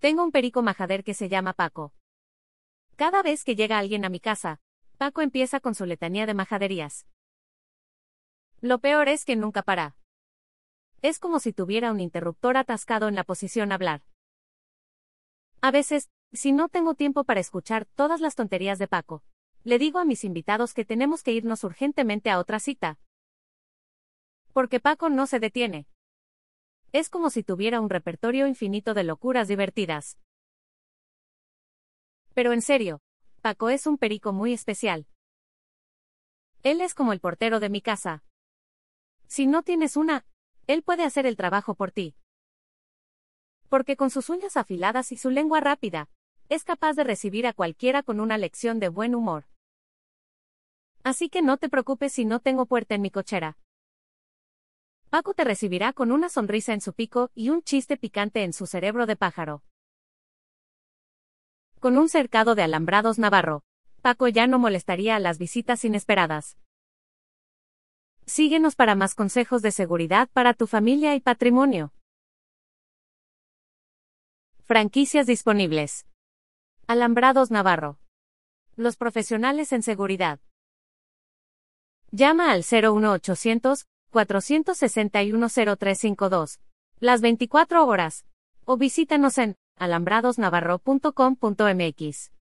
Tengo un perico majader que se llama Paco. Cada vez que llega alguien a mi casa, Paco empieza con su letanía de majaderías. Lo peor es que nunca para. Es como si tuviera un interruptor atascado en la posición hablar. A veces, si no tengo tiempo para escuchar todas las tonterías de Paco, le digo a mis invitados que tenemos que irnos urgentemente a otra cita. Porque Paco no se detiene. Es como si tuviera un repertorio infinito de locuras divertidas. Pero en serio, Paco es un perico muy especial. Él es como el portero de mi casa. Si no tienes una, él puede hacer el trabajo por ti. Porque con sus uñas afiladas y su lengua rápida, es capaz de recibir a cualquiera con una lección de buen humor. Así que no te preocupes si no tengo puerta en mi cochera. Paco te recibirá con una sonrisa en su pico y un chiste picante en su cerebro de pájaro. Con un cercado de alambrados navarro, Paco ya no molestaría a las visitas inesperadas. Síguenos para más consejos de seguridad para tu familia y patrimonio. Franquicias disponibles. Alambrados Navarro. Los profesionales en seguridad. Llama al 01800 461-0352, las 24 horas, o visítanos en alambradosnavarro.com.mx.